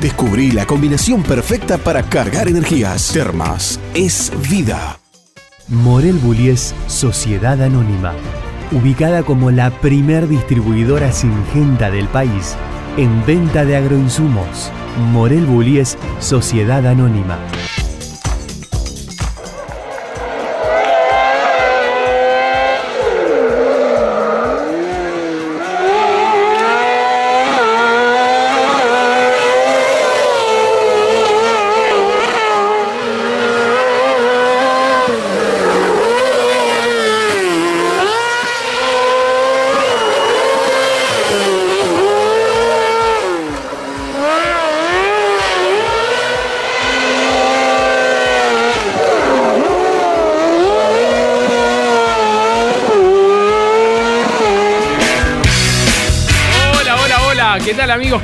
Descubrí la combinación perfecta para cargar energías. Termas es vida. Morel Bullies Sociedad Anónima. Ubicada como la primer distribuidora singenta del país en venta de agroinsumos. Morel Bullies Sociedad Anónima.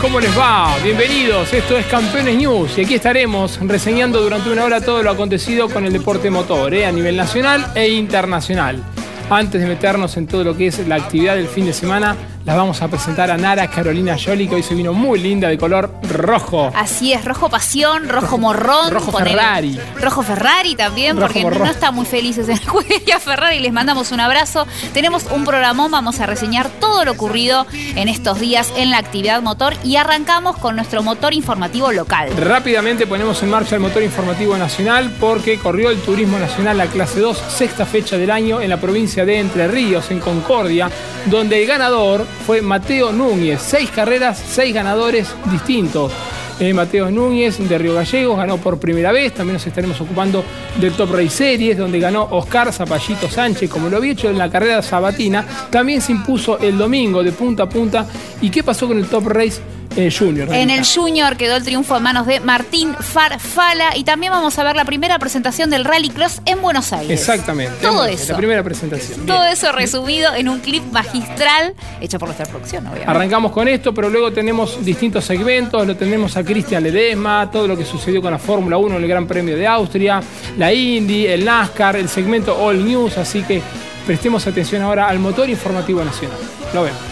¿Cómo les va? Bienvenidos, esto es Campeones News y aquí estaremos reseñando durante una hora todo lo acontecido con el deporte motor ¿eh? a nivel nacional e internacional. Antes de meternos en todo lo que es la actividad del fin de semana, las vamos a presentar a Nara Carolina Jolie, que hoy se vino muy linda de color rojo. Así es, rojo pasión, rojo morrón. Rojo Ferrari. rojo Ferrari también, porque no está muy felices en la Ferrari. Les mandamos un abrazo. Tenemos un programón, vamos a reseñar todo lo ocurrido en estos días en la actividad motor y arrancamos con nuestro motor informativo local. Rápidamente ponemos en marcha el motor informativo nacional porque corrió el Turismo Nacional la clase 2, sexta fecha del año en la provincia de Entre Ríos, en Concordia, donde el ganador fue Mateo Núñez. Seis carreras, seis ganadores distintos. Eh, Mateo Núñez de Río Gallegos ganó por primera vez. También nos estaremos ocupando del Top Race Series, donde ganó Oscar Zapallito Sánchez, como lo había hecho en la carrera sabatina. También se impuso el domingo de punta a punta. ¿Y qué pasó con el Top Race? Eh, junior. En el Junior quedó el triunfo en manos de Martín Farfala y también vamos a ver la primera presentación del Rally Cross en Buenos Aires. Exactamente. Todo eso. La primera presentación. Todo eso resumido en un clip magistral hecho por nuestra producción, obviamente. Arrancamos con esto, pero luego tenemos distintos segmentos. Lo tenemos a Cristian Ledesma, todo lo que sucedió con la Fórmula 1 en el Gran Premio de Austria, la Indy, el NASCAR, el segmento All News. Así que prestemos atención ahora al motor informativo nacional. Lo vemos.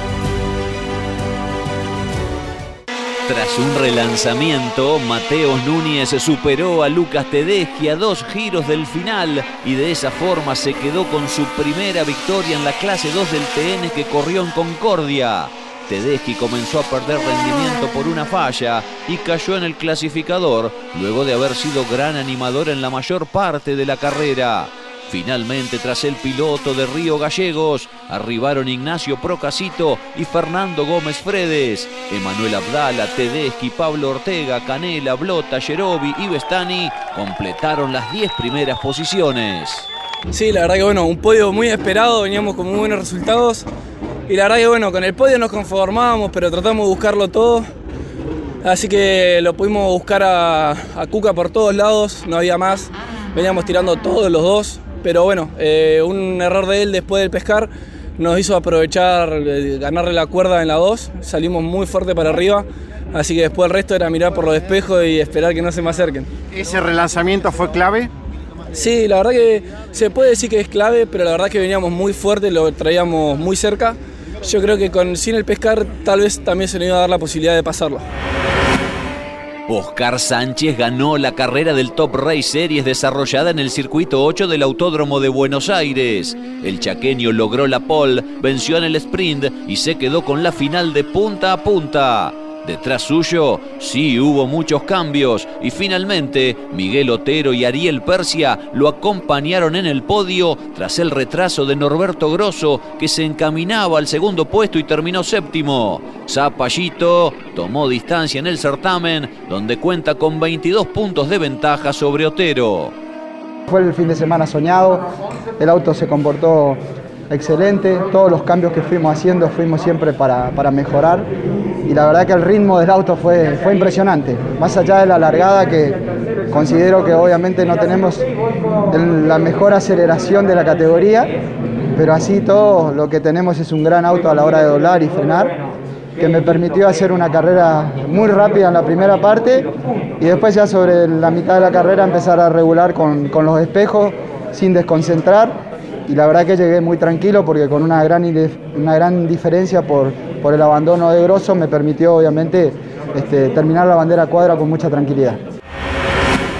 Tras un relanzamiento, Mateo Núñez superó a Lucas Tedeschi a dos giros del final y de esa forma se quedó con su primera victoria en la clase 2 del TN que corrió en Concordia. Tedeschi comenzó a perder rendimiento por una falla y cayó en el clasificador luego de haber sido gran animador en la mayor parte de la carrera. Finalmente, tras el piloto de Río Gallegos, arribaron Ignacio Procasito y Fernando Gómez Fredes. Emanuel Abdala, Tedeschi, Pablo Ortega, Canela, Blota, Yerobi y Bestani completaron las 10 primeras posiciones. Sí, la verdad que bueno, un podio muy esperado, veníamos con muy buenos resultados. Y la verdad que bueno, con el podio nos conformábamos, pero tratamos de buscarlo todo. Así que lo pudimos buscar a, a Cuca por todos lados, no había más. Veníamos tirando todos los dos, pero bueno, eh, un error de él después del pescar nos hizo aprovechar, eh, ganarle la cuerda en la 2, salimos muy fuerte para arriba, así que después el resto era mirar por los espejos y esperar que no se me acerquen. ¿Ese relanzamiento fue clave? Sí, la verdad que se puede decir que es clave, pero la verdad que veníamos muy fuerte, lo traíamos muy cerca. Yo creo que con, sin el pescar tal vez también se nos iba a dar la posibilidad de pasarlo. Oscar Sánchez ganó la carrera del Top Race Series desarrollada en el circuito 8 del Autódromo de Buenos Aires. El chaqueño logró la pole, venció en el sprint y se quedó con la final de punta a punta. Detrás suyo sí hubo muchos cambios y finalmente Miguel Otero y Ariel Persia lo acompañaron en el podio tras el retraso de Norberto Grosso que se encaminaba al segundo puesto y terminó séptimo. Zapallito tomó distancia en el certamen donde cuenta con 22 puntos de ventaja sobre Otero. Fue el fin de semana soñado, el auto se comportó excelente, todos los cambios que fuimos haciendo fuimos siempre para, mejorar. Y la verdad que el ritmo del auto fue, fue impresionante, más allá de la largada que considero que obviamente no tenemos la mejor aceleración de la categoría, pero así todo lo que tenemos es un gran auto a la hora de doblar y frenar que me permitió hacer una carrera muy rápida en la primera parte y después ya sobre la mitad de la carrera empezar a regular con, con los espejos sin desconcentrar y la verdad que llegué muy tranquilo porque con una gran, una gran diferencia por, por el abandono de Grosso me permitió obviamente este, terminar la bandera cuadra con mucha tranquilidad.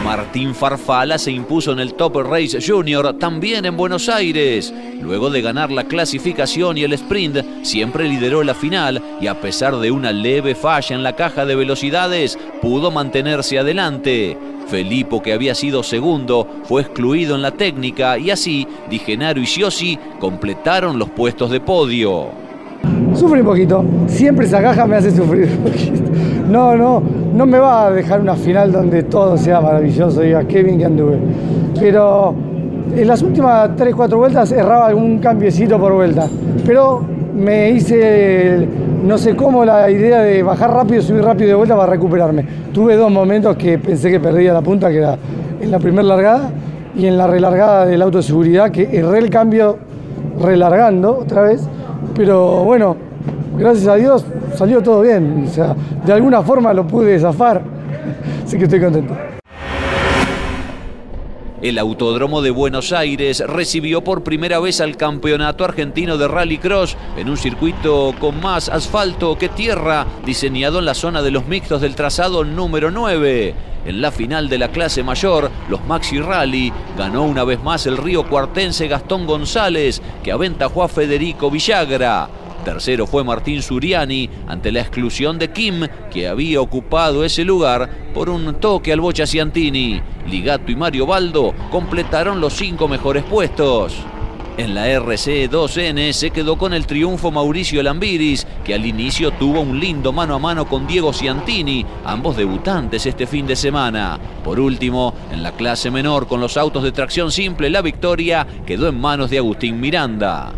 Martín Farfala se impuso en el Top Race Junior también en Buenos Aires. Luego de ganar la clasificación y el sprint, siempre lideró la final y a pesar de una leve falla en la caja de velocidades, pudo mantenerse adelante. Felipo, que había sido segundo, fue excluido en la técnica y así Digenaro y Siosi completaron los puestos de podio. Sufre un poquito, siempre esa caja me hace sufrir un poquito. No, no, no me va a dejar una final donde todo sea maravilloso, diga Kevin que anduve. Pero en las últimas 3-4 vueltas erraba algún cambiecito por vuelta. Pero me hice, no sé cómo, la idea de bajar rápido, subir rápido de vuelta para recuperarme. Tuve dos momentos que pensé que perdía la punta, que era en la primera largada y en la relargada del auto de seguridad, que erré el cambio relargando otra vez. Pero bueno, gracias a Dios salió todo bien. O sea, de alguna forma lo pude zafar. Así que estoy contento. El Autódromo de Buenos Aires recibió por primera vez al Campeonato Argentino de Rallycross en un circuito con más asfalto que tierra, diseñado en la zona de los mixtos del trazado número 9. En la final de la clase mayor, los Maxi Rally, ganó una vez más el río cuartense Gastón González, que aventajó a Federico Villagra. Tercero fue Martín Suriani ante la exclusión de Kim, que había ocupado ese lugar por un toque al Bocha Ciantini. Ligato y Mario Baldo completaron los cinco mejores puestos. En la RC2N se quedó con el triunfo Mauricio Lambiris, que al inicio tuvo un lindo mano a mano con Diego Ciantini, ambos debutantes este fin de semana. Por último, en la clase menor con los autos de tracción simple, la victoria quedó en manos de Agustín Miranda.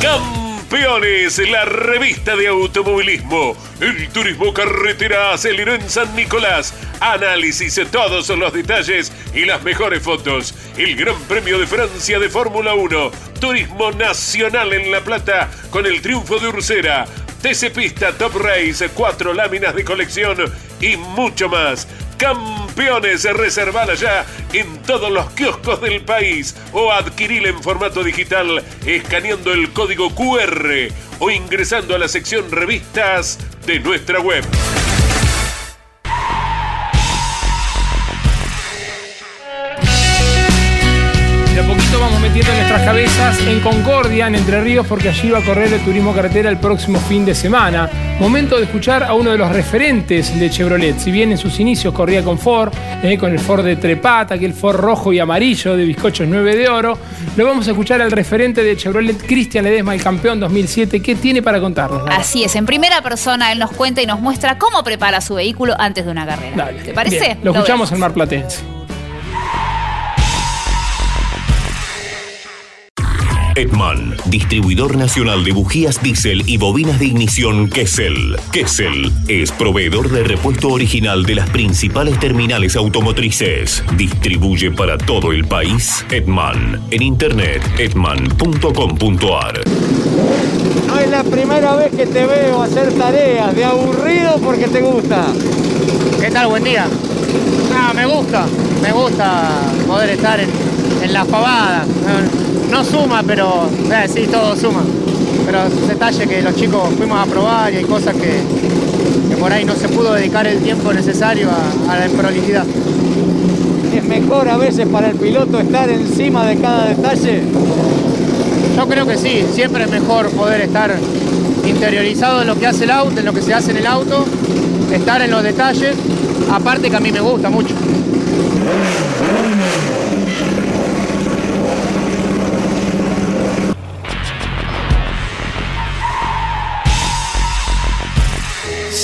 Campeones, la revista de automovilismo. El turismo carretera aceleró en San Nicolás. Análisis de todos los detalles y las mejores fotos. El Gran Premio de Francia de Fórmula 1. Turismo nacional en La Plata con el triunfo de Ursera. TC Pista Top Race, cuatro láminas de colección y mucho más. Campeones, reservala ya en todos los kioscos del país o adquirila en formato digital escaneando el código QR o ingresando a la sección revistas de nuestra web. En nuestras cabezas en Concordia, en Entre Ríos, porque allí va a correr el turismo carretera el próximo fin de semana. Momento de escuchar a uno de los referentes de Chevrolet. Si bien en sus inicios corría con Ford, eh, con el Ford de Trepata, aquel Ford rojo y amarillo de bizcochos 9 de oro, lo vamos a escuchar al referente de Chevrolet, Cristian Ledesma, el campeón 2007. ¿Qué tiene para contarnos? Así es, en primera persona él nos cuenta y nos muestra cómo prepara su vehículo antes de una carrera. ¿Te parece? lo escuchamos en Mar Platense. Edman, distribuidor nacional de bujías diésel y bobinas de ignición Kessel. Kessel es proveedor de repuesto original de las principales terminales automotrices. Distribuye para todo el país Edman. En internet, edman.com.ar. No es la primera vez que te veo hacer tareas de aburrido porque te gusta. ¿Qué tal? Buen día. Ah, me gusta, me gusta poder estar en, en las pavadas no suma, pero eh, sí, todo suma. Pero es un detalle que los chicos fuimos a probar y hay cosas que, por ahí no se pudo dedicar el tiempo necesario a, la prolijidad. ¿Es mejor a veces para el piloto estar encima de cada detalle? Yo creo que sí, siempre es mejor poder estar interiorizado en lo que hace el auto, en lo que se hace en el auto, estar en los detalles, aparte que a mí me gusta mucho.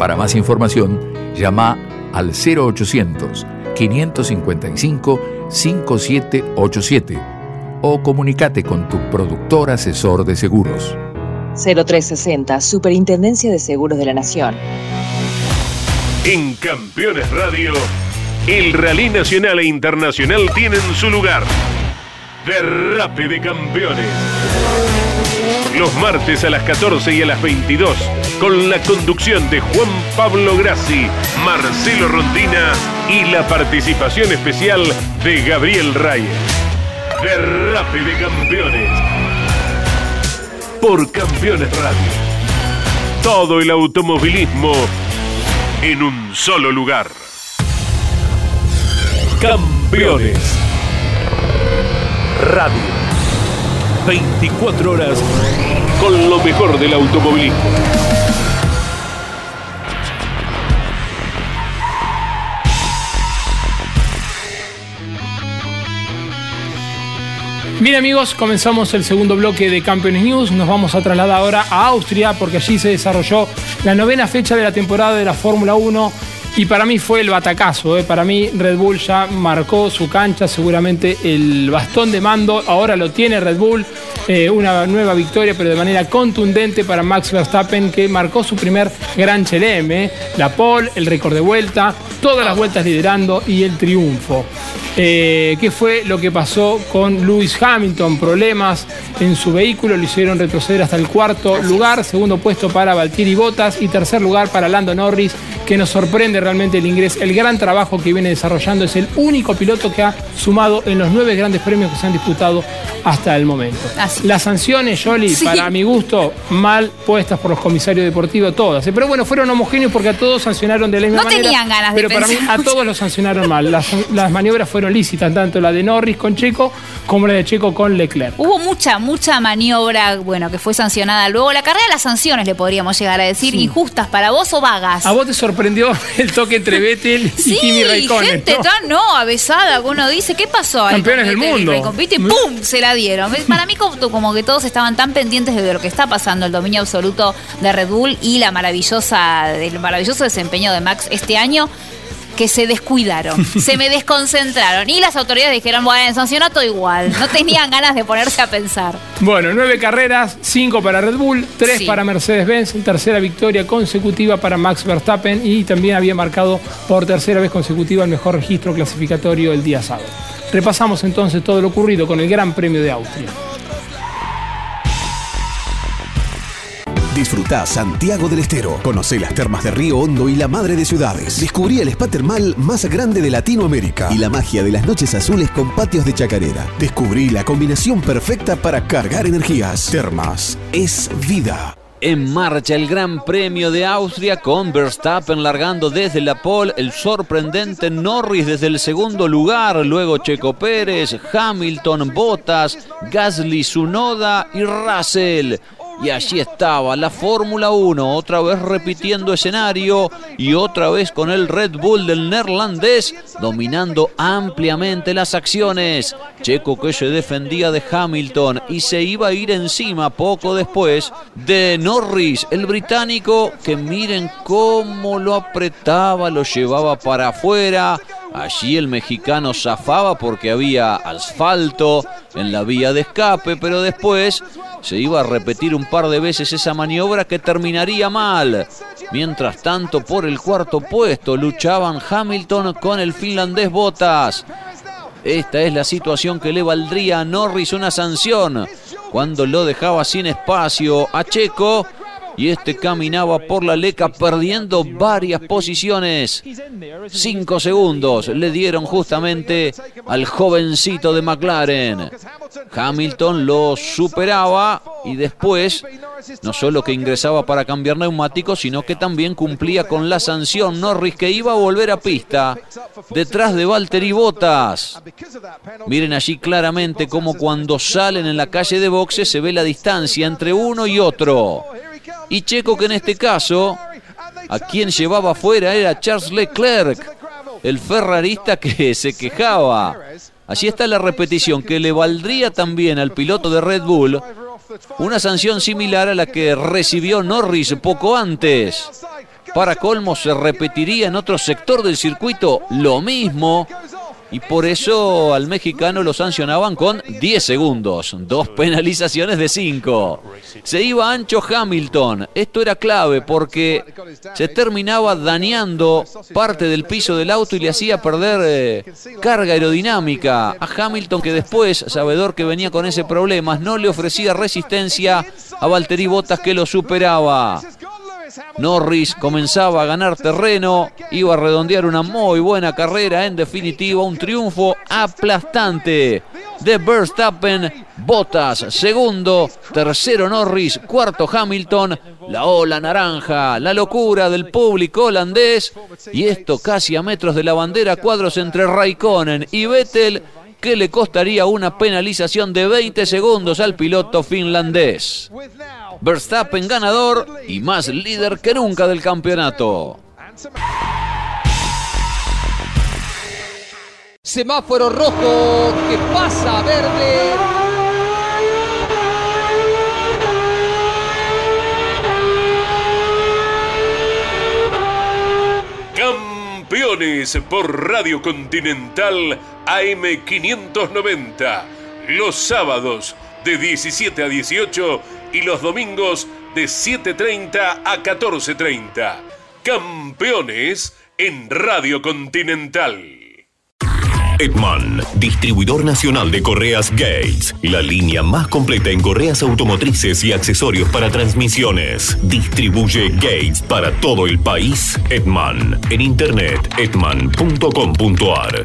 Para más información, llama al 0800 555 5787 o comunícate con tu productor asesor de seguros. 0360, Superintendencia de Seguros de la Nación. En Campeones Radio, el Rally Nacional e Internacional tienen su lugar. Derrape de Campeones. Los martes a las 14 y a las 22 con la conducción de Juan Pablo Grassi, Marcelo Rondina y la participación especial de Gabriel Reyes. Derrape de campeones. Por Campeones Radio. Todo el automovilismo en un solo lugar. Campeones. Radio. 24 horas con lo mejor del automovilismo. Bien amigos, comenzamos el segundo bloque de Campeones News. Nos vamos a trasladar ahora a Austria porque allí se desarrolló la novena fecha de la temporada de la Fórmula 1 y para mí fue el batacazo. ¿eh? Para mí Red Bull ya marcó su cancha, seguramente el bastón de mando ahora lo tiene Red Bull. Eh, una nueva victoria, pero de manera contundente para Max Verstappen, que marcó su primer Gran Chelem. ¿eh? La pole, el récord de vuelta, todas las vueltas liderando y el triunfo. Eh, ¿Qué fue lo que pasó con Lewis Hamilton? Problemas en su vehículo lo hicieron retroceder hasta el cuarto lugar, segundo puesto para Valtteri Bottas y tercer lugar para Lando Norris, que nos sorprende realmente el ingreso, el gran trabajo que viene desarrollando. Es el único piloto que ha sumado en los nueve grandes premios que se han disputado hasta el momento. Las sanciones, Jolly, para mi gusto, mal puestas por los comisarios deportivos, todas. ¿eh? Pero bueno, fueron homogéneos porque a todos sancionaron de la misma no manera. tenían ganas de Pero para mí, a todos los sancionaron mal. Las, las maniobras fueron fueron lícitas, tanto la de Norris con Checo como la de Checo con Leclerc. Hubo mucha, mucha maniobra, bueno, que fue sancionada luego. La carrera de las sanciones, le podríamos llegar a decir, injustas para vos o vagas. ¿A vos te sorprendió el toque entre Vettel y Kimi Raikkonen? gente ¿no? no, avesada, uno dice, ¿qué pasó? Campeones del mundo. Y ¡pum! Se la dieron. Para mí como que todos estaban tan pendientes de lo que está pasando, el dominio absoluto de Red Bull y la maravillosa, el maravilloso desempeño de Max este año que se descuidaron, se me desconcentraron y las autoridades dijeron, bueno, sancionó todo igual. No tenían ganas de ponerse a pensar. Bueno, nueve carreras, cinco para Red Bull, tres para Mercedes-Benz, tercera victoria consecutiva para Max Verstappen y también había marcado por tercera vez consecutiva el mejor registro clasificatorio el día sábado. Repasamos entonces todo lo ocurrido con el Gran Premio de Austria. Disfruta Santiago del Estero. Conoce las termas de Río Hondo y la Madre de Ciudades. Descubrí el spa termal más grande de Latinoamérica y la magia de las noches azules con patios de chacarera. Descubrí la combinación perfecta para cargar energías. Termas es vida. En marcha el Gran Premio de Austria con Verstappen largando desde la pole, el sorprendente Norris desde el segundo lugar, luego Checo Pérez, Hamilton, Bottas, Gasly, Sunoda y Russell. Y allí estaba la Fórmula 1, otra vez repitiendo escenario y otra vez con el Red Bull del neerlandés dominando ampliamente las acciones. Checo que se defendía de Hamilton y se iba a ir encima poco después de Norris, el británico, que miren cómo lo apretaba, lo llevaba para afuera. Allí el mexicano zafaba porque había asfalto en la vía de escape, pero después se iba a repetir un par de veces esa maniobra que terminaría mal. Mientras tanto, por el cuarto puesto luchaban Hamilton con el finlandés Bottas. Esta es la situación que le valdría a Norris una sanción cuando lo dejaba sin espacio a Checo y este caminaba por la leca perdiendo varias posiciones. Cinco segundos le dieron justamente al jovencito de McLaren. Hamilton lo superaba y después no solo que ingresaba para cambiar neumáticos, sino que también cumplía con la sanción Norris que iba a volver a pista detrás de Valtteri Bottas. Miren allí claramente cómo cuando salen en la calle de boxe se ve la distancia entre uno y otro. Y Checo que en este caso a quien llevaba afuera era Charles Leclerc, el ferrarista que se quejaba. Allí está la repetición que le valdría también al piloto de Red Bull una sanción similar a la que recibió Norris poco antes. Para colmo se repetiría en otro sector del circuito lo mismo y por eso al mexicano lo sancionaban con 10 segundos, dos penalizaciones de 5. Se iba ancho Hamilton, esto era clave porque se terminaba dañando parte del piso del auto y le hacía perder eh, carga aerodinámica a Hamilton que después, sabedor que venía con ese problema, no le ofrecía resistencia a Valtteri Bottas que lo superaba. Norris comenzaba a ganar terreno, iba a redondear una muy buena carrera, en definitiva un triunfo aplastante de Verstappen, Bottas segundo, tercero Norris, cuarto Hamilton, la ola naranja, la locura del público holandés y esto casi a metros de la bandera, cuadros entre Raikkonen y Vettel que le costaría una penalización de 20 segundos al piloto finlandés. Verstappen ganador y más líder que nunca del campeonato. Semáforo rojo que pasa a verde. Por Radio Continental AM590. Los sábados de 17 a 18 y los domingos de 7.30 a 14.30. Campeones en Radio Continental. Edman, distribuidor nacional de correas Gates, la línea más completa en correas automotrices y accesorios para transmisiones. Distribuye Gates para todo el país. Edman, en internet edman.com.ar.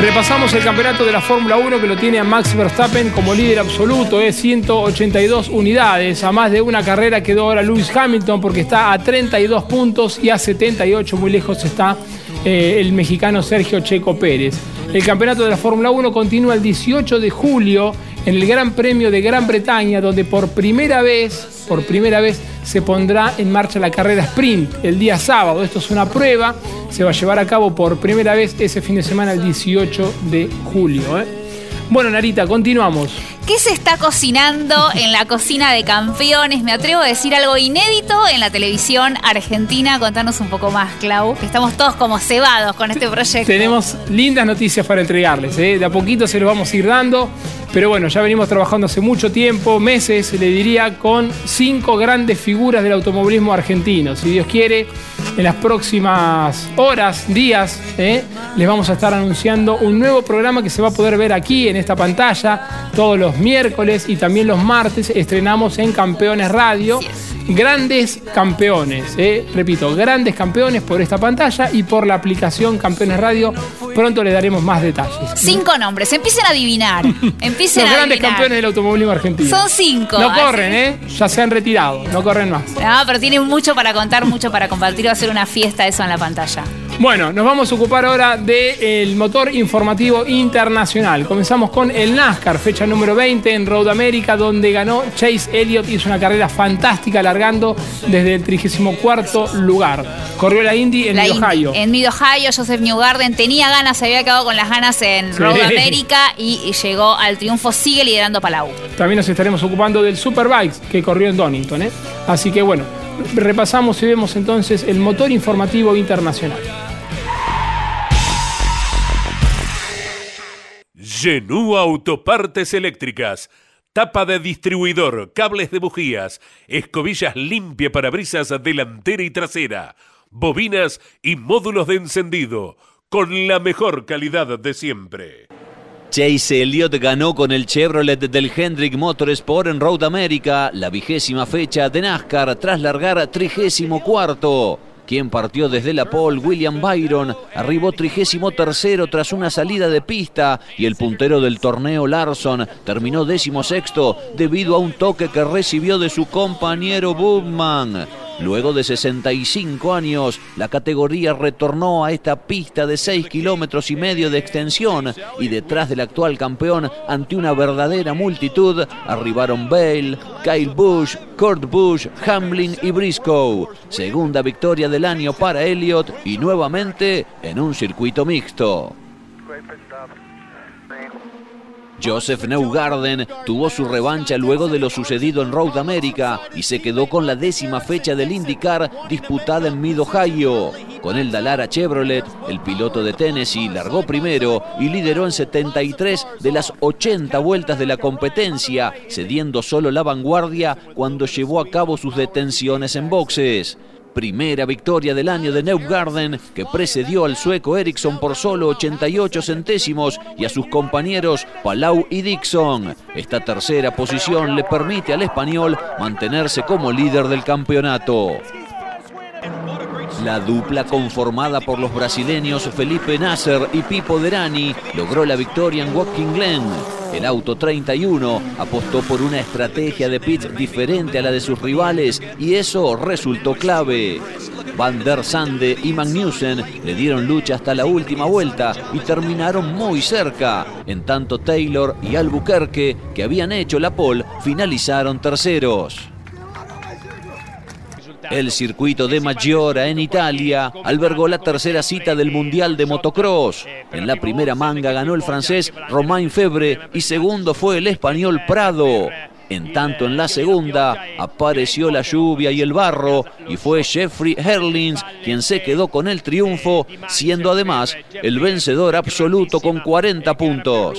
Repasamos el campeonato de la Fórmula 1 que lo tiene a Max Verstappen como líder absoluto, es 182 unidades. A más de una carrera quedó ahora Lewis Hamilton porque está a 32 puntos y a 78 muy lejos está eh, el mexicano Sergio Checo Pérez. El campeonato de la Fórmula 1 continúa el 18 de julio en el Gran Premio de Gran Bretaña, donde por primera vez, por primera vez se pondrá en marcha la carrera sprint el día sábado. Esto es una prueba, se va a llevar a cabo por primera vez ese fin de semana el 18 de julio. ¿eh? Bueno, Narita, continuamos. ¿Qué se está cocinando en la cocina de campeones? Me atrevo a decir algo inédito en la televisión argentina. Contanos un poco más, Clau, que estamos todos como cebados con este proyecto. Tenemos lindas noticias para entregarles. ¿eh? De a poquito se los vamos a ir dando. Pero bueno, ya venimos trabajando hace mucho tiempo, meses, le diría, con cinco grandes figuras del automovilismo argentino. Si Dios quiere, en las próximas horas, días, ¿eh? les vamos a estar anunciando un nuevo programa que se va a poder ver aquí en esta pantalla todos los miércoles y también los martes estrenamos en Campeones Radio grandes campeones, eh. repito, grandes campeones por esta pantalla y por la aplicación Campeones Radio. Pronto le daremos más detalles. Cinco nombres, empiecen a adivinar. Empiecen Los grandes campeones del automovilismo argentino. Son cinco. No corren, ¿eh? Ya se han retirado, no corren más. No, pero tienen mucho para contar, mucho para compartir. Va a ser una fiesta eso en la pantalla. Bueno, nos vamos a ocupar ahora del motor informativo internacional. Comenzamos con el NASCAR, fecha número 20 en Road America, donde ganó Chase Elliott. Hizo una carrera fantástica, largando desde el 34 lugar. Corrió la Indy en Mid-Ohio. En Mid-Ohio, Joseph Newgarden tenía ganas, se había quedado con las ganas en Road America y llegó al triunfo. Sigue liderando Palau. También nos estaremos ocupando del Superbikes que corrió en Donington. ¿eh? Así que bueno, repasamos y vemos entonces el motor informativo internacional. Genú Autopartes Eléctricas. Tapa de distribuidor, cables de bujías, escobillas limpia para brisas delantera y trasera, bobinas y módulos de encendido, con la mejor calidad de siempre. Chase Elliott ganó con el Chevrolet del Hendrick Motorsport en Road America, la vigésima fecha de NASCAR tras largar trigésimo cuarto. Quien partió desde la pole, William Byron, arribó trigésimo tercero tras una salida de pista y el puntero del torneo Larson terminó décimo sexto debido a un toque que recibió de su compañero Bubman. Luego de 65 años, la categoría retornó a esta pista de 6 kilómetros y medio de extensión y detrás del actual campeón, ante una verdadera multitud, arribaron Bale, Kyle Busch, Kurt Busch, Hamlin y Briscoe. Segunda victoria del año para Elliott y nuevamente en un circuito mixto. Joseph Newgarden tuvo su revancha luego de lo sucedido en Road America y se quedó con la décima fecha del IndyCar disputada en Mid-Ohio. Con el Dallara Chevrolet, el piloto de Tennessee largó primero y lideró en 73 de las 80 vueltas de la competencia, cediendo solo la vanguardia cuando llevó a cabo sus detenciones en boxes. Primera victoria del año de Newgarden, que precedió al sueco Ericsson por solo 88 centésimos y a sus compañeros Palau y Dixon. Esta tercera posición le permite al español mantenerse como líder del campeonato. La dupla conformada por los brasileños Felipe Nasser y Pipo Derani logró la victoria en Watkins Glen. El auto 31 apostó por una estrategia de pits diferente a la de sus rivales y eso resultó clave. Van der Sande y Magnussen le dieron lucha hasta la última vuelta y terminaron muy cerca. En tanto Taylor y Albuquerque, que habían hecho la pole, finalizaron terceros. El circuito de Maggiora en Italia albergó la tercera cita del Mundial de Motocross. En la primera manga ganó el francés Romain Febre y segundo fue el español Prado. En tanto en la segunda apareció la lluvia y el barro y fue Jeffrey Herlings quien se quedó con el triunfo, siendo además el vencedor absoluto con 40 puntos.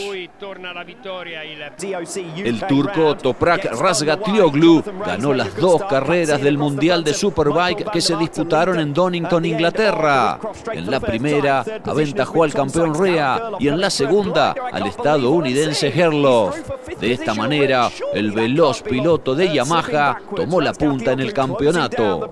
El turco Toprak Razgatlioglu ganó las dos carreras del Mundial de Superbike que se disputaron en Donington, Inglaterra. En la primera aventajó al campeón Rea y en la segunda al estadounidense Herloff. De esta manera, el veloz piloto de Yamaha tomó la punta en el campeonato.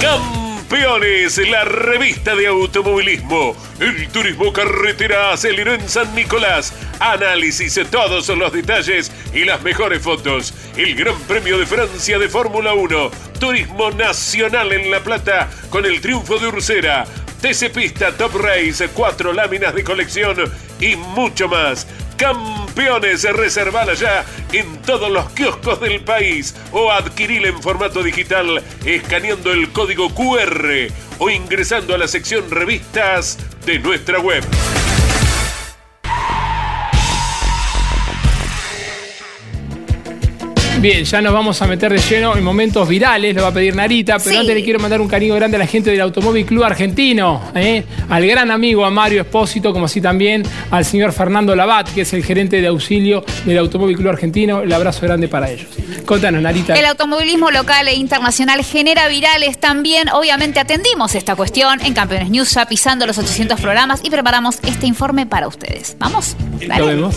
Campeones, la revista de automovilismo. El turismo carretera aceleró en San Nicolás. Análisis de todos los detalles y las mejores fotos. El Gran Premio de Francia de Fórmula 1. Turismo nacional en La Plata con el triunfo de Ursera. TC Pista Top Race, cuatro láminas de colección y mucho más. Campeones, reservala ya en todos los kioscos del país o adquirila en formato digital escaneando el código QR o ingresando a la sección revistas de nuestra web. Bien, ya nos vamos a meter de lleno en momentos virales, lo va a pedir Narita, pero Sí. antes le quiero mandar un cariño grande a la gente del Automóvil Club Argentino, ¿eh? al gran amigo a Mario Espósito, como así también al señor Fernando Labat, que es el gerente de auxilio del Automóvil Club Argentino. El abrazo grande para ellos. Contanos, Narita. El automovilismo local e internacional genera virales también. Obviamente atendimos esta cuestión en Campeones News, ya pisando los 800 programas y preparamos este informe para ustedes. ¿Vamos? Dale. Lo vemos.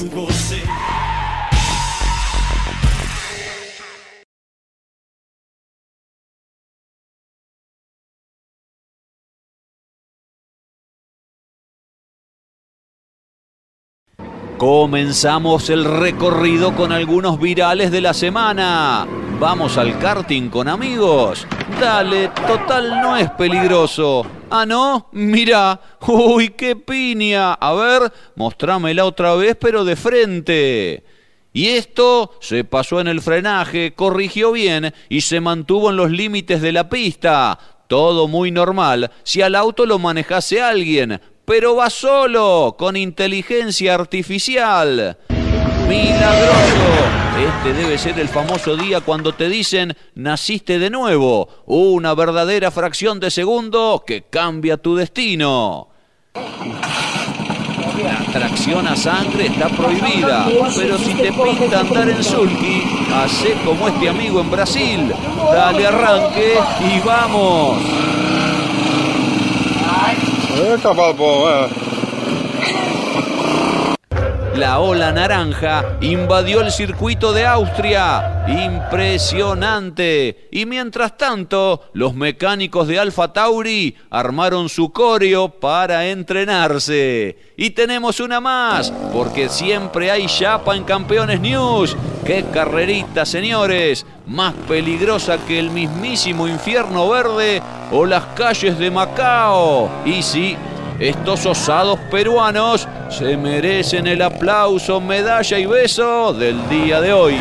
Comenzamos el recorrido con algunos virales de la semana. Vamos al karting con amigos. Dale, total no es peligroso. Ah, no, mira. Uy, qué piña. A ver, mostrámela otra vez, pero de frente. Y esto se pasó en el frenaje, corrigió bien y se mantuvo en los límites de la pista. Todo muy normal si al auto lo manejase alguien, pero va solo, con inteligencia artificial. Milagroso. Este debe ser el famoso día cuando te dicen naciste de nuevo. Una verdadera fracción de segundo que cambia tu destino. La tracción a sangre está prohibida, pero si te pinta andar en sulky, hacé como este amigo en Brasil. Dale arranque y vamos. É cavalo bom, é. La ola naranja invadió el circuito de Austria. Impresionante. Y mientras tanto, los mecánicos de Alfa Tauri armaron su coreo para entrenarse. Y tenemos una más, porque siempre hay chapa en Campeones News. ¡Qué carrerita, señores! Más peligrosa que el mismísimo infierno verde o las calles de Macao. Y sí, estos osados peruanos se merecen el aplauso, medalla y beso del día de hoy.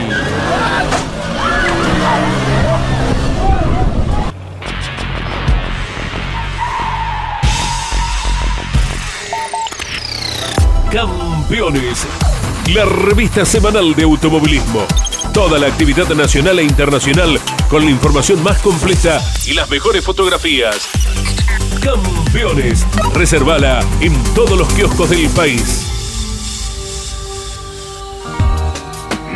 Campeones, la revista semanal de automovilismo. Toda la actividad nacional e internacional con la información más completa y las mejores fotografías. Campeones, reservala en todos los kioscos del país.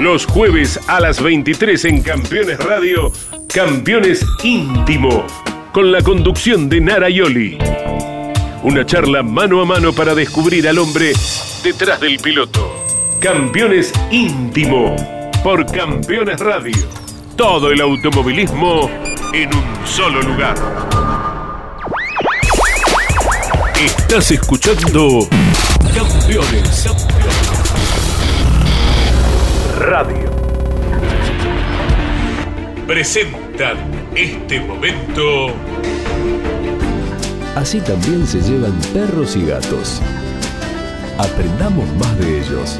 Los jueves a las 23 en Campeones Radio, Campeones Íntimo, con la conducción de Nara Yoli. Una charla mano a mano para descubrir al hombre detrás del piloto. Campeones Íntimo, por Campeones Radio. Todo el automovilismo en un solo lugar. Estás escuchando Campeones Radio. Presentan este momento Así también se llevan perros y gatos. Aprendamos más de ellos.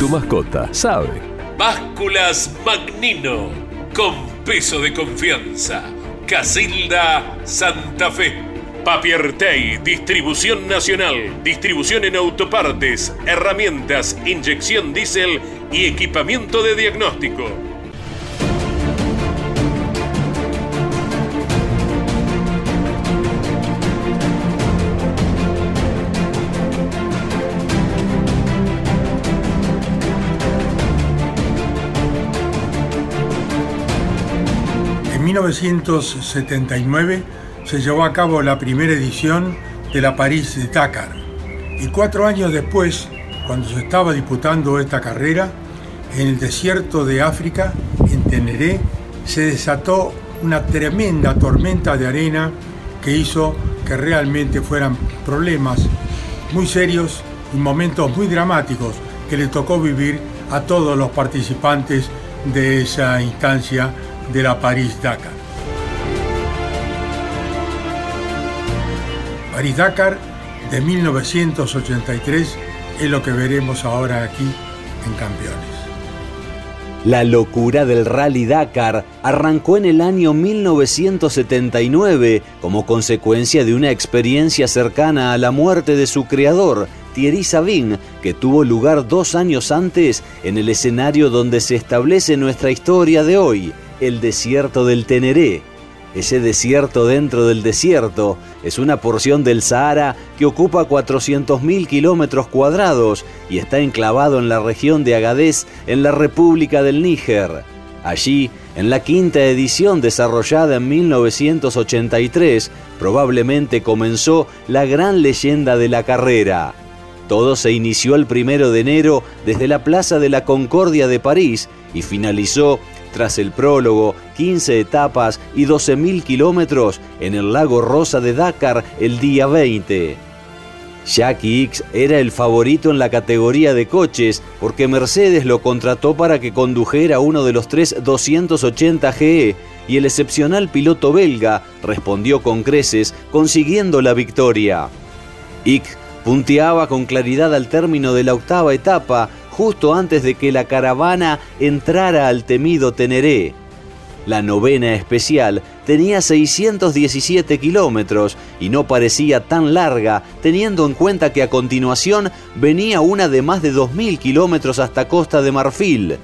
Tu mascota sabe. Básculas Magnino, con peso de confianza. Casilda Santa Fe. Papiertei, distribución nacional, distribución en autopartes, herramientas, inyección diésel y equipamiento de diagnóstico. 1979 se llevó a cabo la primera edición de la París de Dakar. Y cuatro años después, cuando se estaba disputando esta carrera, en el desierto de África, en Teneré, se desató una tremenda tormenta de arena que hizo que realmente fueran problemas muy serios y momentos muy dramáticos que le tocó vivir a todos los participantes de esa instancia de la París-Dakar. París-Dakar de 1983 es lo que veremos ahora aquí en Campeones. La locura del Rally Dakar arrancó en el año 1979 como consecuencia de una experiencia cercana a la muerte de su creador, Thierry Sabin, que tuvo lugar dos años antes en el escenario donde se establece nuestra historia de hoy, el desierto del Teneré. Ese desierto dentro del desierto es una porción del Sahara que ocupa 400.000 kilómetros cuadrados y está enclavado en la región de Agadez, en la República del Níger. Allí, en la quinta edición desarrollada en 1983, probablemente comenzó la gran leyenda de la carrera. Todo se inició el primero de enero desde la Plaza de la Concordia de París y finalizó tras el prólogo, 15 etapas y 12.000 kilómetros en el lago Rosa de Dakar el día 20. Jackie X era el favorito en la categoría de coches porque Mercedes lo contrató para que condujera uno de los tres 280 GE y el excepcional piloto belga respondió con creces consiguiendo la victoria. X punteaba con claridad al término de la octava etapa justo antes de que la caravana entrara al temido Teneré. La novena especial tenía 617 kilómetros y no parecía tan larga, teniendo en cuenta que a continuación venía una de más de 2.000 kilómetros hasta Costa de Marfil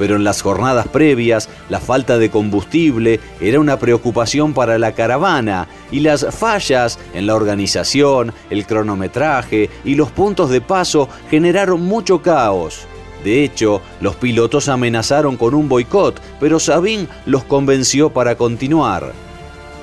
pero en las jornadas previas la falta de combustible era una preocupación para la caravana y las fallas en la organización, el cronometraje y los puntos de paso generaron mucho caos. De hecho, los pilotos amenazaron con un boicot, pero Sabin los convenció para continuar.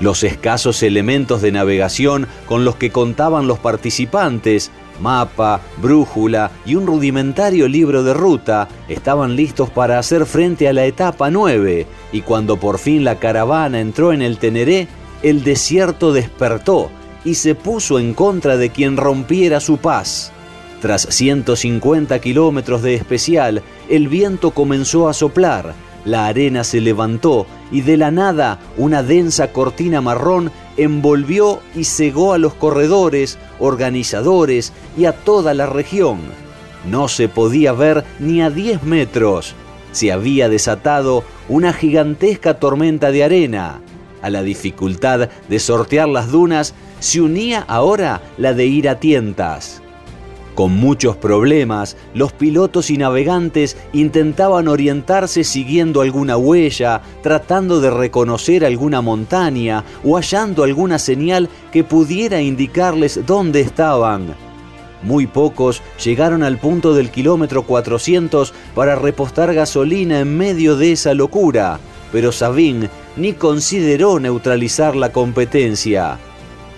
Los escasos elementos de navegación con los que contaban los participantes mapa, brújula y un rudimentario libro de ruta estaban listos para hacer frente a la etapa 9 y cuando por fin la caravana entró en el Teneré, el desierto despertó y se puso en contra de quien rompiera su paz. Tras 150 kilómetros de especial, el viento comenzó a soplar, la arena se levantó y de la nada una densa cortina marrón envolvió y cegó a los corredores, organizadores y a toda la región. No se podía ver ni a 10 metros. Se había desatado una gigantesca tormenta de arena. A la dificultad de sortear las dunas se unía ahora la de ir a tientas. Con muchos problemas, los pilotos y navegantes intentaban orientarse siguiendo alguna huella, tratando de reconocer alguna montaña o hallando alguna señal que pudiera indicarles dónde estaban. Muy pocos llegaron al punto del kilómetro 400 para repostar gasolina en medio de esa locura, pero Sabin ni consideró neutralizar la competencia.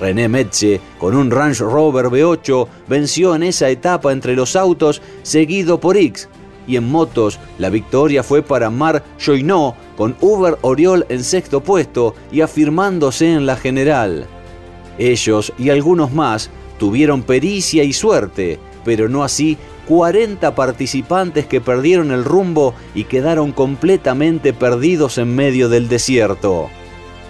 René Metze, con un Range Rover V8, venció en esa etapa entre los autos, seguido por X. Y en motos, la victoria fue para Marc Joinot, con Uber Oriol en sexto puesto y afirmándose en la general. Ellos y algunos más tuvieron pericia y suerte, pero no así 40 participantes que perdieron el rumbo y quedaron completamente perdidos en medio del desierto.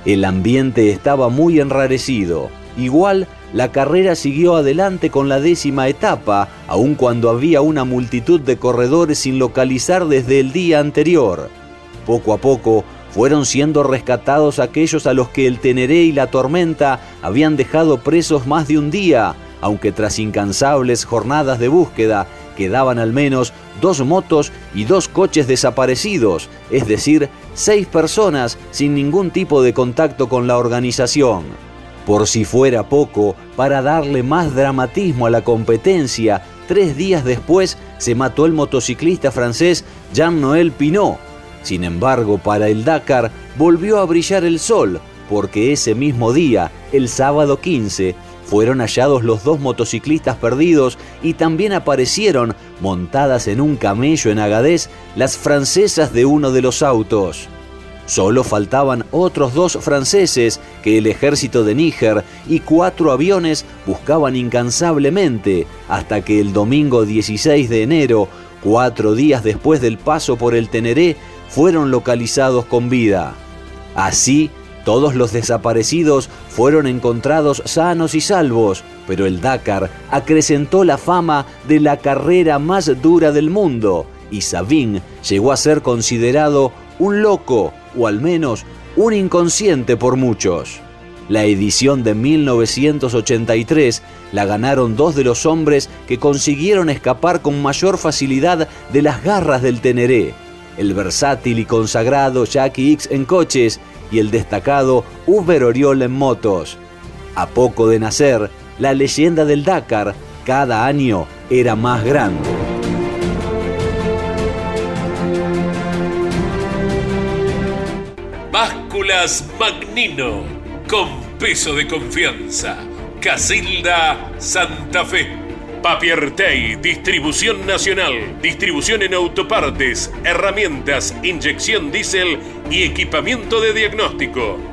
El ambiente estaba muy enrarecido. Igual, la carrera siguió adelante con la décima etapa, aun cuando había una multitud de corredores sin localizar desde el día anterior. Poco a poco fueron siendo rescatados aquellos a los que el Teneré y la tormenta habían dejado presos más de un día, aunque tras incansables jornadas de búsqueda quedaban al menos dos motos y dos coches desaparecidos, es decir, seis personas sin ningún tipo de contacto con la organización. Por si fuera poco, para darle más dramatismo a la competencia, tres días después se mató el motociclista francés Jean-Noël Pinot. Sin embargo, para el Dakar volvió a brillar el sol, porque ese mismo día, el sábado 15, fueron hallados los dos motociclistas perdidos y también aparecieron, montadas en un camello en Agadez, las francesas de uno de los autos. Solo faltaban otros dos franceses que el ejército de Níger y cuatro aviones buscaban incansablemente hasta que el domingo 16 de enero, cuatro días después del paso por el Teneré, fueron localizados con vida. Así, todos los desaparecidos fueron encontrados sanos y salvos, pero el Dakar acrecentó la fama de la carrera más dura del mundo y Sabin llegó a ser considerado un loco o al menos un inconsciente por muchos. La edición de 1983 la ganaron dos de los hombres que consiguieron escapar con mayor facilidad de las garras del Teneré, el versátil y consagrado Jackie X en coches y el destacado Uber Oriol en motos. A poco de nacer, la leyenda del Dakar cada año era más grande. Magnino, con peso de confianza. Casilda Santa Fe. Papiertei, distribución nacional, distribución en autopartes, herramientas, inyección diésel y equipamiento de diagnóstico.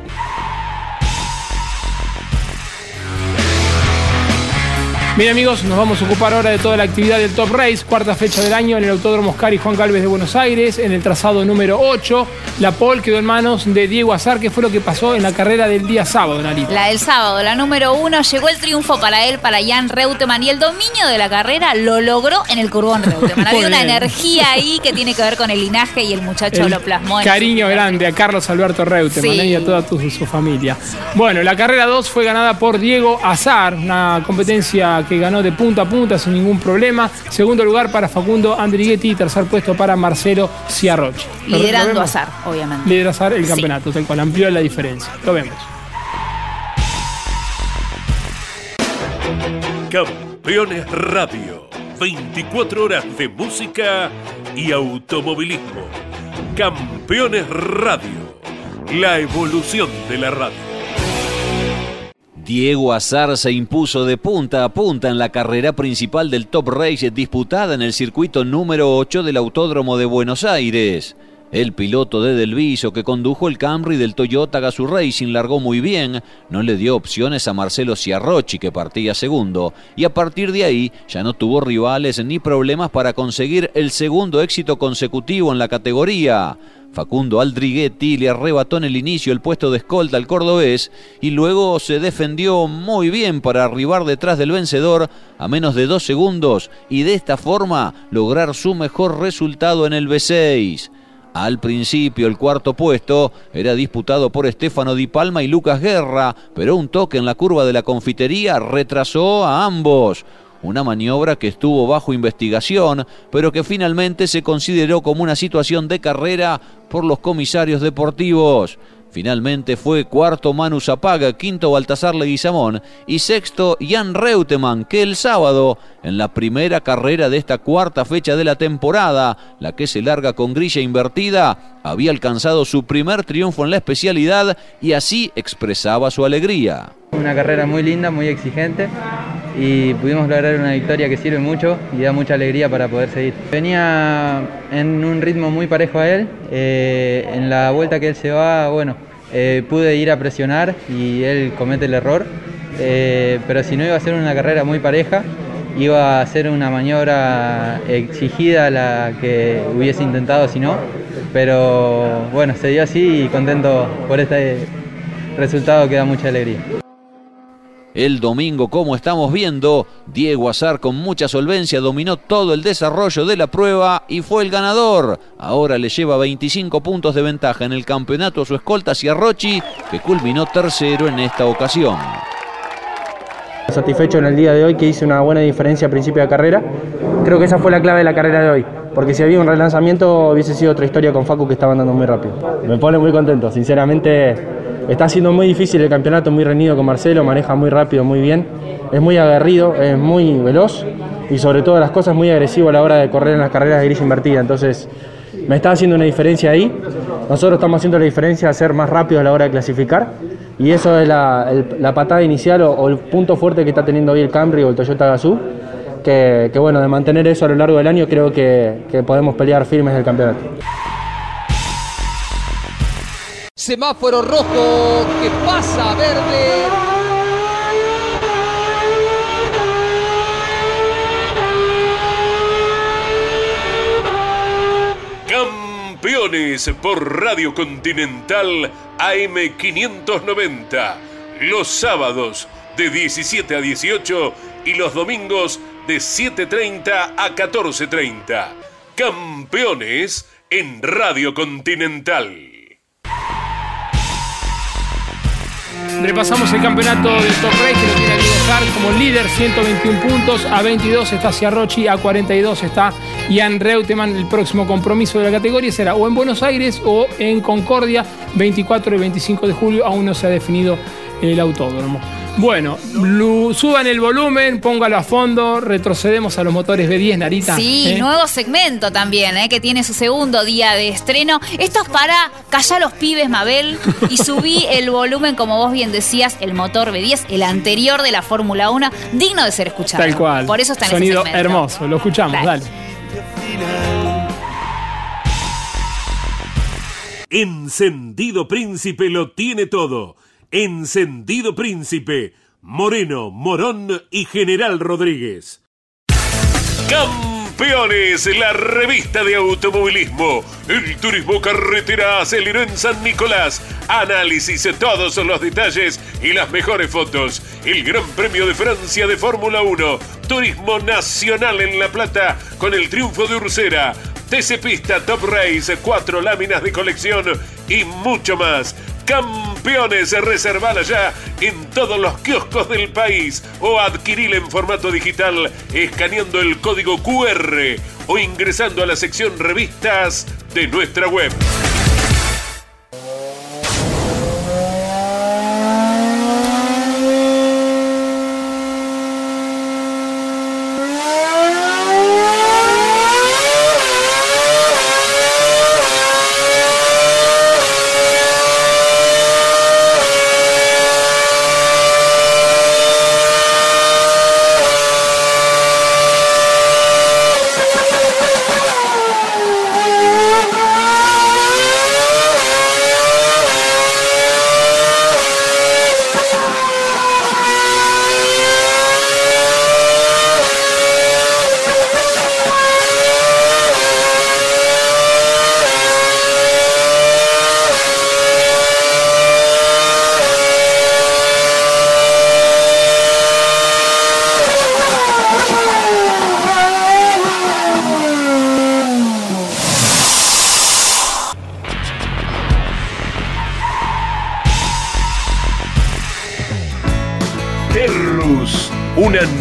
Bien amigos, nos vamos a ocupar ahora de toda la actividad del Top Race, cuarta fecha del año en el Autódromo Oscar y Juan Calves de Buenos Aires, en el trazado número 8. La pole quedó en manos de Diego Azar, que fue lo que pasó en la carrera del día sábado, Narita. La del sábado, la número 1, llegó el triunfo para él, para Jan Reutemann, y el dominio de la carrera lo logró en el curbón Reutemann. Había una energía ahí que tiene que ver con el linaje y el muchacho lo plasmó. En cariño grande a Carlos Alberto Reutemann y a toda su, su familia. Bueno, la carrera 2 fue ganada por Diego Azar, una competencia que ganó de punta a punta sin ningún problema. Segundo lugar para Facundo Andrighetti y tercer puesto para Marcelo Ciarrochi. Liderando Azar, obviamente. Liderando Azar el campeonato, tal cual amplió la diferencia. Lo vemos. Campeones Radio. 24 horas de música y automovilismo. Campeones Radio. La evolución de la radio. Diego Azar se impuso de punta a punta en la carrera principal del Top Race disputada en el circuito número 8 del Autódromo de Buenos Aires. El piloto de Delviso que condujo el Camry del Toyota Gazoo Racing largó muy bien, no le dio opciones a Marcelo Ciarrochi que partía segundo y a partir de ahí ya no tuvo rivales ni problemas para conseguir el segundo éxito consecutivo en la categoría. Facundo Aldriguetti le arrebató en el inicio el puesto de escolta al cordobés y luego se defendió muy bien para arribar detrás del vencedor a menos de dos segundos y de esta forma lograr su mejor resultado en el B6. Al principio el cuarto puesto era disputado por Estefano Di Palma y Lucas Guerra, pero un toque en la curva de la confitería retrasó a ambos una maniobra que estuvo bajo investigación, pero que finalmente se consideró como una situación de carrera por los comisarios deportivos. Finalmente fue cuarto Manu Zapaga, quinto Baltasar Leguizamón y sexto Jan Reutemann, que el sábado, en la primera carrera de esta cuarta fecha de la temporada, la que se larga con grilla invertida, había alcanzado su primer triunfo en la especialidad y así expresaba su alegría. Una carrera muy linda, muy exigente y pudimos lograr una victoria que sirve mucho y da mucha alegría para poder seguir. Venía en un ritmo muy parejo a él, eh, en la vuelta que él se va, bueno, eh, pude ir a presionar y él comete el error, eh, pero si no iba a ser una carrera muy pareja, iba a ser una maniobra exigida la que hubiese intentado si no, pero bueno, se dio así y contento por este resultado que da mucha alegría. El domingo, como estamos viendo, Diego Azar con mucha solvencia dominó todo el desarrollo de la prueba y fue el ganador. Ahora le lleva 25 puntos de ventaja en el campeonato a su escolta Ciarrochi, que culminó tercero en esta ocasión. Satisfecho en el día de hoy que hice una buena diferencia a principio de carrera. Creo que esa fue la clave de la carrera de hoy, porque si había un relanzamiento hubiese sido otra historia con Facu que estaba andando muy rápido. Me pone muy contento, sinceramente Está siendo muy difícil el campeonato, muy reñido con Marcelo, maneja muy rápido, muy bien. Es muy aguerrido, es muy veloz y sobre todo las cosas muy agresivo a la hora de correr en las carreras de gris invertida. Entonces me está haciendo una diferencia ahí. Nosotros estamos haciendo la diferencia de ser más rápido a la hora de clasificar y eso es la, patada inicial o, el punto fuerte que está teniendo hoy el Camry o el Toyota Gazoo. Que, bueno, de mantener eso a lo largo del año creo que, que podemos pelear firmes el campeonato. Semáforo rojo que pasa a verde. Campeones por Radio Continental AM590. Los sábados de 17 a 18 y los domingos de 7.30 a 14.30 Campeones en Radio Continental. Repasamos el campeonato del Top Race que lo tiene como líder, 121 puntos. A 22 está Ciarrochi, a 42 está Ian Reutemann. El próximo compromiso de la categoría será o en Buenos Aires o en Concordia, 24 y 25 de julio. Aún no se ha definido el autódromo. Bueno, suban el volumen, póngalo a fondo, retrocedemos a los motores B10, Narita. Sí, ¿eh? nuevo segmento también, ¿eh? que tiene su segundo día de estreno. Esto es para callar los pibes, Mabel, y subí el volumen, como vos bien decías, el motor B10, el anterior de la Fórmula 1, digno de ser escuchado. Tal cual. Por eso está en Sonido ese segmento. hermoso, lo escuchamos, dale. Encendido Príncipe lo tiene todo. Encendido Príncipe, Moreno, Morón y General Rodríguez. Campeones, la revista de automovilismo. El turismo carretera aceleró en San Nicolás. Análisis de todos los detalles y las mejores fotos. El Gran Premio de Francia de Fórmula 1. Turismo nacional en La Plata con el triunfo de Ursera. TC Pista Top Race, cuatro láminas de colección y mucho más. Campeones, reservala ya en todos los kioscos del país o adquirila en formato digital escaneando el código QR o ingresando a la sección revistas de nuestra web.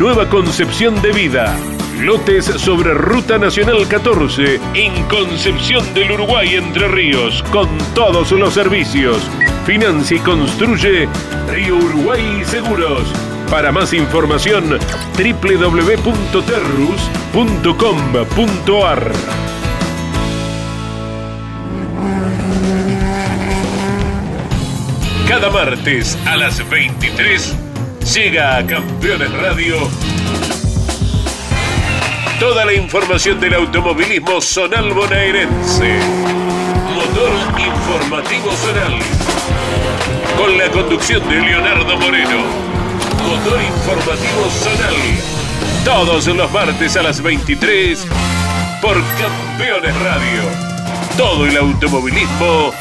Nueva concepción de vida. Lotes sobre Ruta Nacional 14 en Concepción del Uruguay Entre Ríos, con todos los servicios. Financia y construye Río Uruguay Seguros. Para más información, www.terrus.com.ar. Cada martes a las 23 llega a Campeones Radio toda la información del automovilismo zonal bonaerense. Motor informativo zonal. Con la conducción de Leonardo Moreno. Motor informativo zonal. Todos los martes a las 23 por Campeones Radio. Todo el automovilismo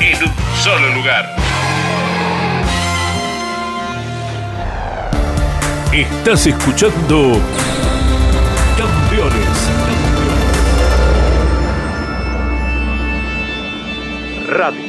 en un solo lugar. Estás escuchando Campeones. Radio.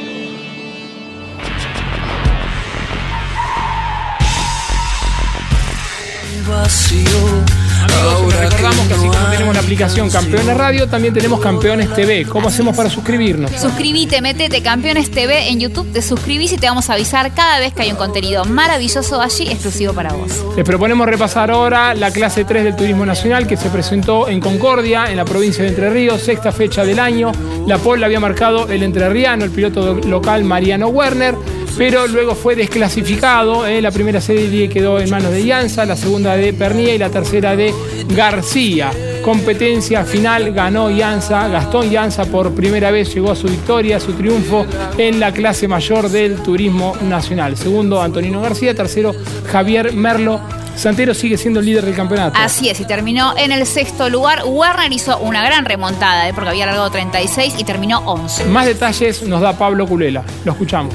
Amigos, recordamos que así como tenemos la aplicación Campeones Radio, también tenemos Campeones TV. ¿Cómo hacemos para suscribirnos? Suscríbete, metete Campeones TV en YouTube, te suscribís y te vamos a avisar cada vez que hay un contenido maravilloso allí exclusivo para vos. Les proponemos repasar ahora la clase 3 del Turismo Nacional que se presentó en Concordia, en la provincia de Entre Ríos, sexta fecha del año. La pole la había marcado el entrerriano, el piloto local Mariano Werner, pero luego fue desclasificado. ¿eh? La primera serie quedó en manos de Llanza, la segunda de Pernía y la tercera de García. Competencia final ganó Llanza, Gastón Llanza por primera vez llegó a su victoria, a su triunfo en la clase mayor del Turismo Nacional. Segundo, Antonino García. Tercero, Javier Merlo. Santero sigue siendo el líder del campeonato. Así es, y terminó en el sexto lugar. Werner hizo una gran remontada, ¿eh? porque había largado 36 y terminó 11. Más detalles nos da Pablo Culela. Lo escuchamos.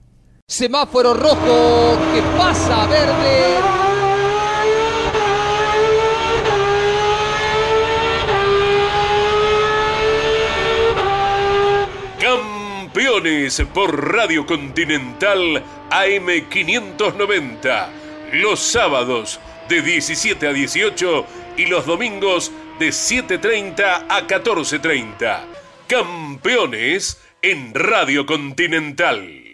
Semáforo rojo que pasa a verde. Campeones por Radio Continental AM590. Los sábados de 17 a 18 y los domingos de 7.30 a 14.30. Campeones en Radio Continental.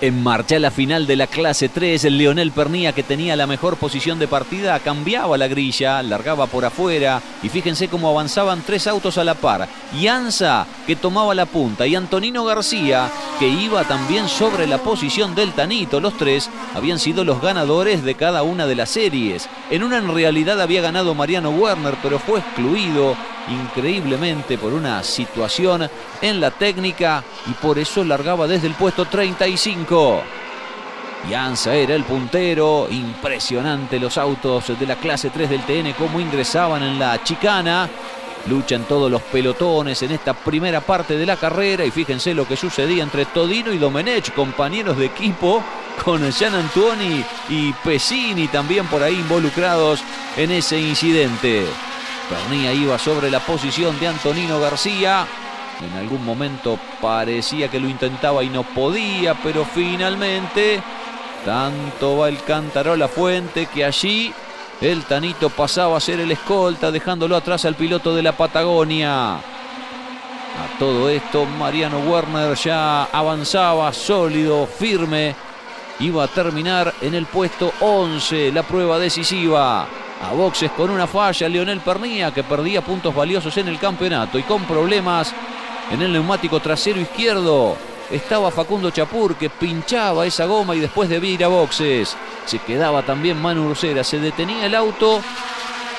En marcha la final de la clase 3, el Leonel Pernía, que tenía la mejor posición de partida, cambiaba la grilla, largaba por afuera y fíjense cómo avanzaban tres autos a la par. Yanza, que tomaba la punta, y Antonino García, que iba también sobre la posición del Tanito. Los tres habían sido los ganadores de cada una de las series. En una en realidad había ganado Mariano Werner, pero fue excluido increíblemente por una situación en la técnica y por eso largaba desde el puesto 35. Yanza era el puntero, impresionante los autos de la clase 3 del TN, cómo ingresaban en la chicana. Luchan todos los pelotones en esta primera parte de la carrera y fíjense lo que sucedía entre Todino y Domenech, compañeros de equipo, con Gian Antoni y Pesini también por ahí involucrados en ese incidente. Pernía iba sobre la posición de Antonino García. En algún momento parecía que lo intentaba y no podía, pero finalmente tanto va el cántaro a la fuente que allí el Tanito pasaba a ser el escolta, dejándolo atrás al piloto de la Patagonia. A todo esto, Mariano Werner ya avanzaba sólido, firme. Iba a terminar en el puesto 11, la prueba decisiva a boxes con una falla Leonel Pernía que perdía puntos valiosos en el campeonato y con problemas en el neumático trasero izquierdo. Estaba Facundo Chapur que pinchaba esa goma y después de ir a boxes se quedaba también Manu Ursera. Se detenía el auto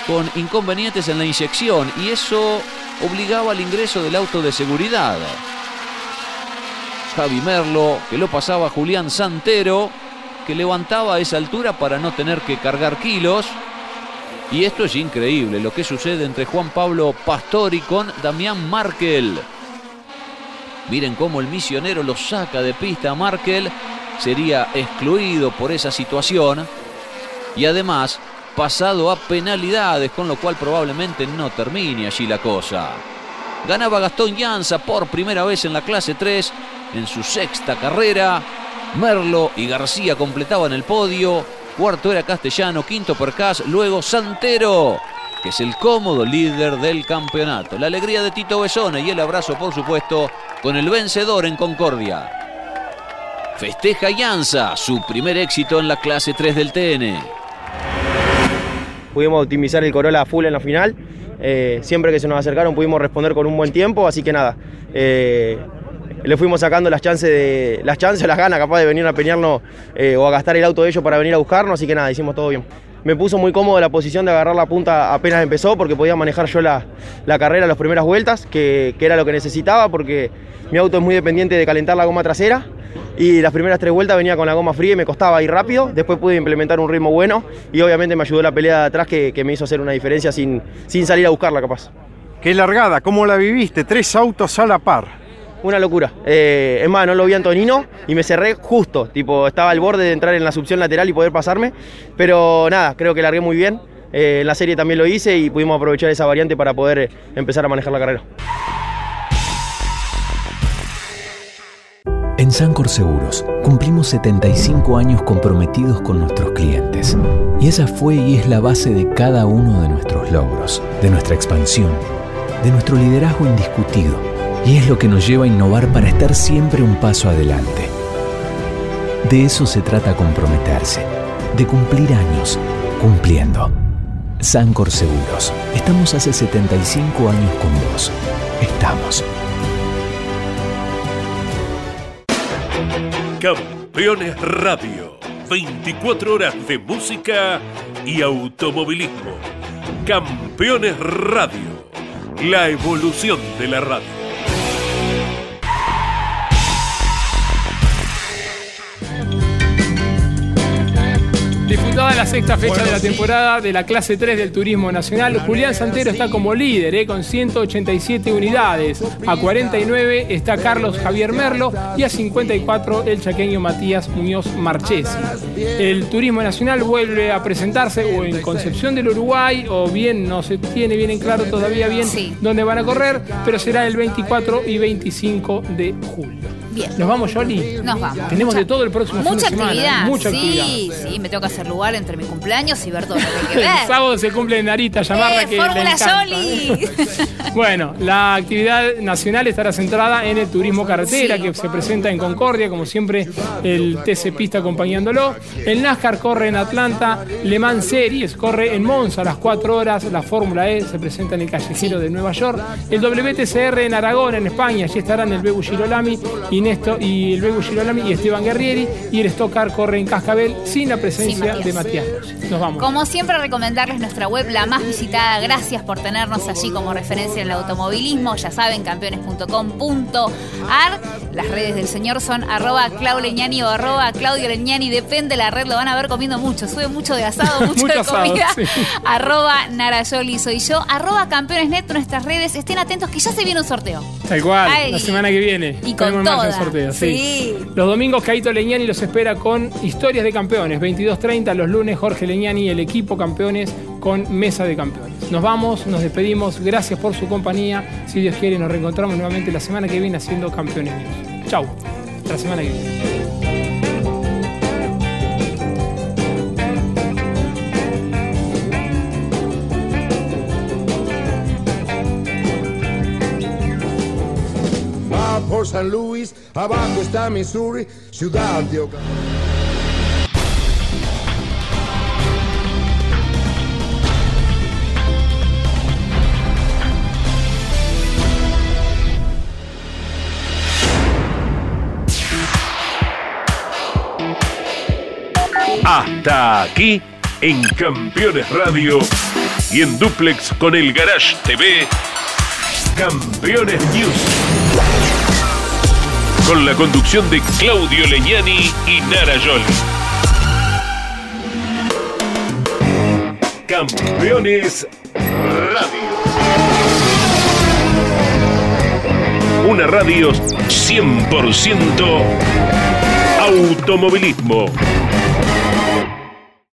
con inconvenientes en la inyección y eso obligaba al ingreso del auto de seguridad. Javi Merlo que lo pasaba Julián Santero que levantaba a esa altura para no tener que cargar kilos. Y esto es increíble, lo que sucede entre Juan Pablo Pastori con Damián Markel. Miren cómo el misionero lo saca de pista a Markel. Sería excluido por esa situación. Y además pasado a penalidades, con lo cual probablemente no termine allí la cosa. Ganaba Gastón Llanza por primera vez en la clase 3 en su sexta carrera. Merlo y García completaban el podio. Cuarto era Castellano, quinto Percas, luego Santero, que es el cómodo líder del campeonato. La alegría de Tito Besone y el abrazo, por supuesto, con el vencedor en Concordia. Festeja Yanza, su primer éxito en la clase 3 del TN. Pudimos optimizar el Corolla full en la final. Eh, siempre que se nos acercaron pudimos responder con un buen tiempo, así que nada. Eh, le fuimos sacando las chances, de, las chances, las ganas capaz de venir a peñarnos eh, o a gastar el auto de ellos para venir a buscarnos, así que nada, hicimos todo bien. Me puso muy cómodo la posición de agarrar la punta apenas empezó porque podía manejar yo la, la carrera las primeras vueltas, que, que, era lo que necesitaba porque mi auto es muy dependiente de calentar la goma trasera y las primeras tres vueltas venía con la goma fría y me costaba ir rápido, después pude implementar un ritmo bueno y obviamente me ayudó la pelea de atrás que, que me hizo hacer una diferencia sin, sin salir a buscarla capaz. Qué largada, ¿cómo la viviste? Tres autos a la par una locura. Eh, es más, no lo vi a Antonino y me cerré justo. Tipo, estaba al borde de entrar en la succión lateral y poder pasarme. Pero nada, creo que largué muy bien. Eh, en la serie también lo hice y pudimos aprovechar esa variante para poder empezar a manejar la carrera. En Sancor Seguros cumplimos 75 años comprometidos con nuestros clientes. Y esa fue y es la base de cada uno de nuestros logros, de nuestra expansión, de nuestro liderazgo indiscutido y es lo que nos lleva a innovar para estar siempre un paso adelante. De eso se trata comprometerse, de cumplir años, cumpliendo. Sancor Seguros, estamos hace 75 años con vos. Estamos. Campeones Radio. 24 horas de música y automovilismo. Campeones Radio. La evolución de la radio. Disputada la sexta fecha de la temporada de la clase 3 del Turismo Nacional, Julián Santero está como líder eh, con 187 unidades. A 49 está Carlos Javier Merlo y a 54 el chaqueño Matías Muñoz Marchesi. El Turismo Nacional vuelve a presentarse o en Concepción del Uruguay o bien no se tiene bien en claro todavía bien dónde van a correr, pero será el 24 y 25 de julio. Bien. ¿Nos vamos, Jolly? Nos vamos. Tenemos de todo el próximo fin de Mucha semana, actividad. Mucha sí, actividad. sí, me tengo que hacer lugar entre mi cumpleaños y ver todo lo que El sábado se cumple en Narita, llamarla ¡Eh, que le Fórmula. Yoli! Bueno, la actividad nacional estará centrada en el turismo carretera Sí. que se presenta en Concordia, como siempre el TC Pista acompañándolo. El NASCAR corre en Atlanta, Le Mans Series corre en Monza a las 4 horas, la Fórmula E se presenta en el callejero de Nueva York. El WTCR en Aragón, en España, allí estarán el Bebu Girolami y Y el Bebu Girolami y Esteban Guerrieri. Y el Stock Car corre en Cascabel sin la presencia de Matías. Nos vamos. Como siempre, recomendarles nuestra web, la más visitada. Gracias por tenernos allí como referencia en el automovilismo. Ya saben, campeones.com.ar. Las redes del señor son arroba Clau Leñani o arroba Claudio Leñani. Depende la red, lo van a ver comiendo mucho. Sube mucho de asado, mucho, Mucho de asado, comida. sí. Arroba Narayoli soy yo. Arroba Campeonesnet, nuestras redes. Estén atentos que ya se viene un sorteo. Tal cual, Ay. la semana que viene. Y con Tenemos sorteo, sí. Sí. Los domingos Caito Leñani los espera con historias de campeones. 22.30 los lunes Jorge Leñani y el equipo campeones con mesa de campeones. Nos vamos, nos despedimos. Gracias por su compañía. Si Dios quiere, nos reencontramos nuevamente la semana que viene haciendo campeones News. Chau. Hasta la semana que viene. Por San Luis, abajo está Missouri, ciudad de Hasta aquí en Campeones Radio y en Duplex con el Garage TV. Campeones News. Con la conducción de Claudio Leñani y Nara Yoli. Campeones Radio. Una radio 100% automovilismo.